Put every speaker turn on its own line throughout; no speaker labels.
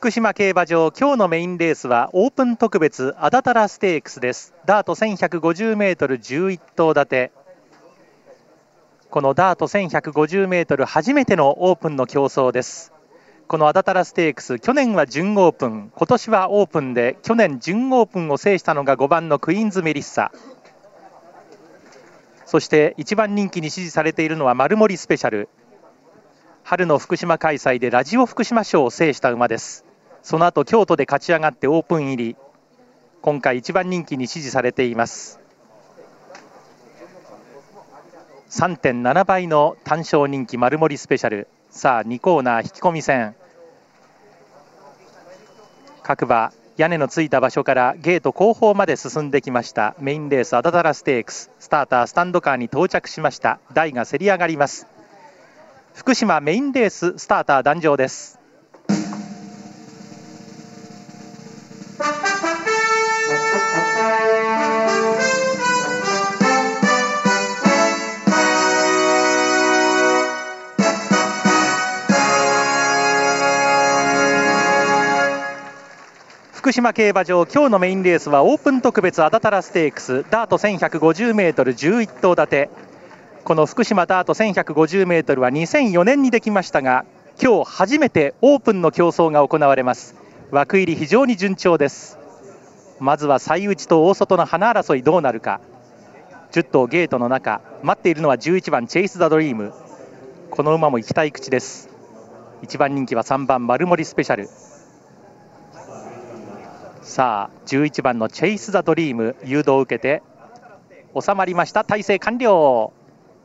福島競馬場今日のメインレースはオープン特別アダタラステークスです。ダート 1150m11 頭立て。このダート 1150m 初めてのオープンの競争です。このアダタラステークス去年は準オープン。今年はオープンで去年準オープンを制したのが5番のクイーンズ・メリッサ。そして1番人気に支持されているのは丸森スペシャル。春の福島開催でラジオ福島賞を制した馬です。その後京都で勝ち上がってオープン入り。今回1番人気に支持されています。3.7倍の単勝人気丸森スペシャル。さあ2コーナー引き込み戦。各馬屋根のついた場所からゲート後方まで進んできました。メインレースアダタラステークス。スタータースタンドカーに到着しました。台がせり上がります。福島メインレーススターター壇上です。福島競馬場今日のメインレースはオープン特別アダタラステークスダート 1150m11 頭立て。この福島ダート 1150m は2004年にできましたが今日初めてオープンの競争が行われます。枠入り非常に順調です。まずは最内と大外の花争いどうなるか。10頭ゲートの中待っているのは11番チェイス・ザ・ドリーム。この馬も行きたい口です。1番人気は3番丸森スペシャル。さあ11番のチェイス・ザ・ドリーム誘導を受けて収まりました。体勢完了。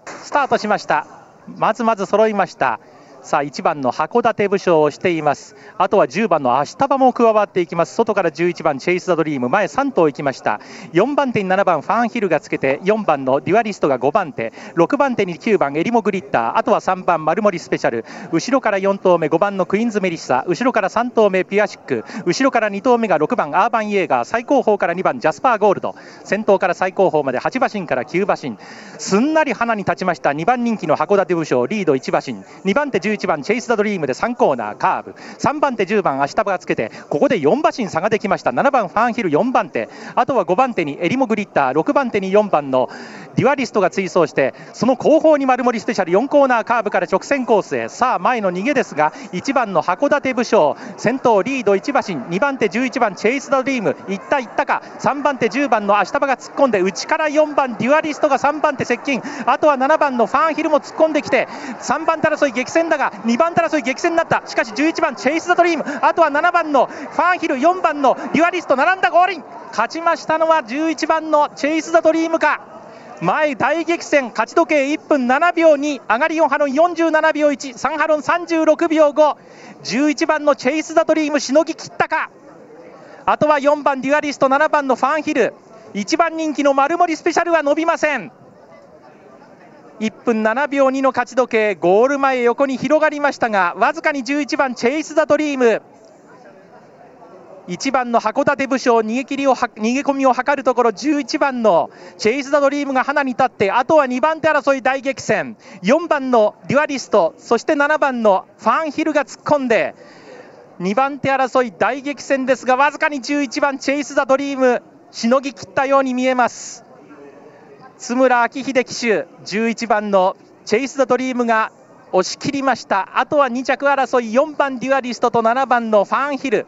スタートしました。まずまず揃いました。さあ1番の函館武将をしています。あとは10番の足場も加わっていきます。外から11番チェイス・ザ・ドリーム。前3頭行きました。4番手に7番ファンヒルがつけて4番のデュアリストが5番手。6番手に9番エリモグリッター。あとは3番丸森スペシャル。後ろから4頭目5番のクイーンズ・メリッサ。後ろから3頭目ピアシック。後ろから2頭目が6番アーバン・イエーガー。最後方から2番ジャスパー・ゴールド。先頭から最後方まで8馬身から9馬身。すんなりハナに立ちました2番人気の函館武将リード1馬身。2番手11 1番チェイス・ザ・ドリームで3コーナーカーブ。3番手10番足束がつけてここで4馬身差ができました。7番ファンヒル4番手。あとは5番手にエリモグリッター。6番手に4番のデュアリストが追走してその後方にマルモリスペシャル4コーナーカーブから直線コースへ。さあ前の逃げですが1番の函館武将先頭リード1馬身。2番手11番チェイス・ザ・ドリーム。いったいったか。3番手10番の足束が突っ込んで内から4番デュアリストが3番手接近。あとは7番のファンヒルも突っ込んできて3番手争い激戦だが2番争い激戦になった。しかし11番チェイス・ザ・ドリーム。あとは7番のファンヒル。4番のデュアリスト並んだゴールイン勝ちましたのは11番のチェイス・ザ・ドリームか。前大激戦。勝ち時計1分7秒2上がり4ハロン47秒13ハロン36秒511番のチェイス・ザ・ドリーム。しのぎきったか。あとは4番デュアリスト。7番のファンヒル。1番人気のマルモリスペシャルは伸びません。1分7秒2の勝ち時計ゴール前横に広がりましたがわずかに11番チェイス・ザ・ドリーム。1番の函館武将逃げ切りを逃げ込みを図るところ11番のチェイス・ザ・ドリームが花に立ってあとは2番手争い大激戦。4番のデュアリストそして7番のファンヒルが突っ込んで2番手争い大激戦ですがわずかに11番チェイス・ザ・ドリームしのぎきったように見えます。津村明秀騎手11番のチェイス・ザ・ドリームが押し切りました。あとは2着争い4番デュアリストと7番のファンヒル。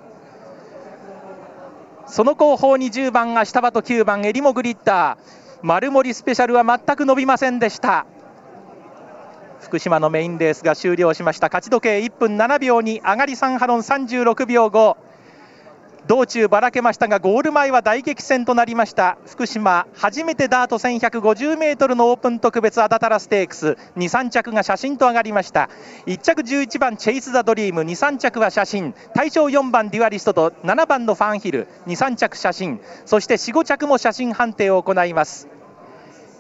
その後方に10番足束と9番エリモグリッター。丸森スペシャルは全く伸びませんでした。福島のメインレースが終了しました。勝ち時計1分7秒に上がり3ハロン36秒5道中ばらけましたがゴール前は大激戦となりました。福島初めてダート 1150m のオープン特別アダタラステークス。23着が写真と上がりました。1着11番チェイス・ザ・ドリーム。23着は写真。対象4番デュアリストと7番のファンヒル。23着写真。そして45着も写真判定を行います。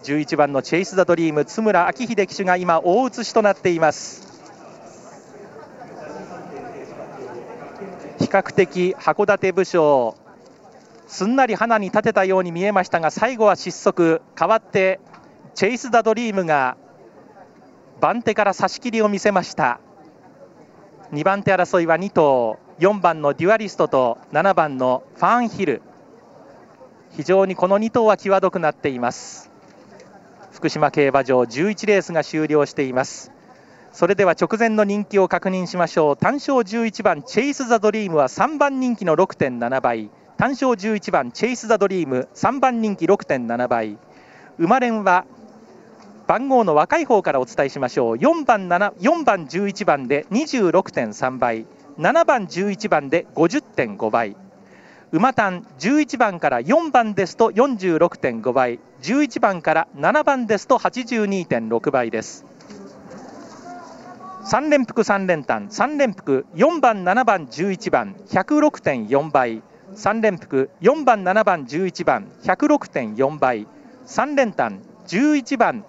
11番のチェイス・ザ・ドリーム津村明秀騎手が今大写しとなっています。比較的函館武将すんなり花に立てたように見えましたが最後は失速代わってチェイス・ダ・ドリームが番手から差し切りを見せました。2番手争いは2頭4番のデュアリストと7番のファンヒル。非常にこの2頭は際どくなっています。福島競馬場11レースが終了しています。それでは直前の人気を確認しましょう。単勝11番チェイス・ザ・ドリームは3番人気の6.7倍。単勝11番チェイス・ザ・ドリーム3番人気6.7倍。馬連は番号の若い方からお伝えしましょう。4番4番11番で26.3倍。7番11番で50.5倍。馬単11番から4番ですと46.5倍。11番から7番ですと82.6倍です。3連複3連単3連複4番7番11番106.4倍3連複4番7番11番106.4倍3連単11番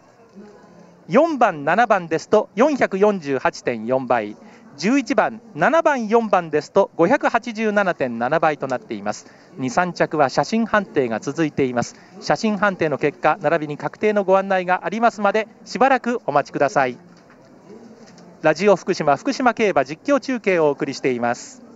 4番7番ですと448.4倍11番7番4番ですと587.7倍となっています。23着は写真判定が続いています。写真判定の結果並びに確定のご案内がありますまでしばらくお待ちください。ラジオ福島福島競馬実況中継をお送りしています。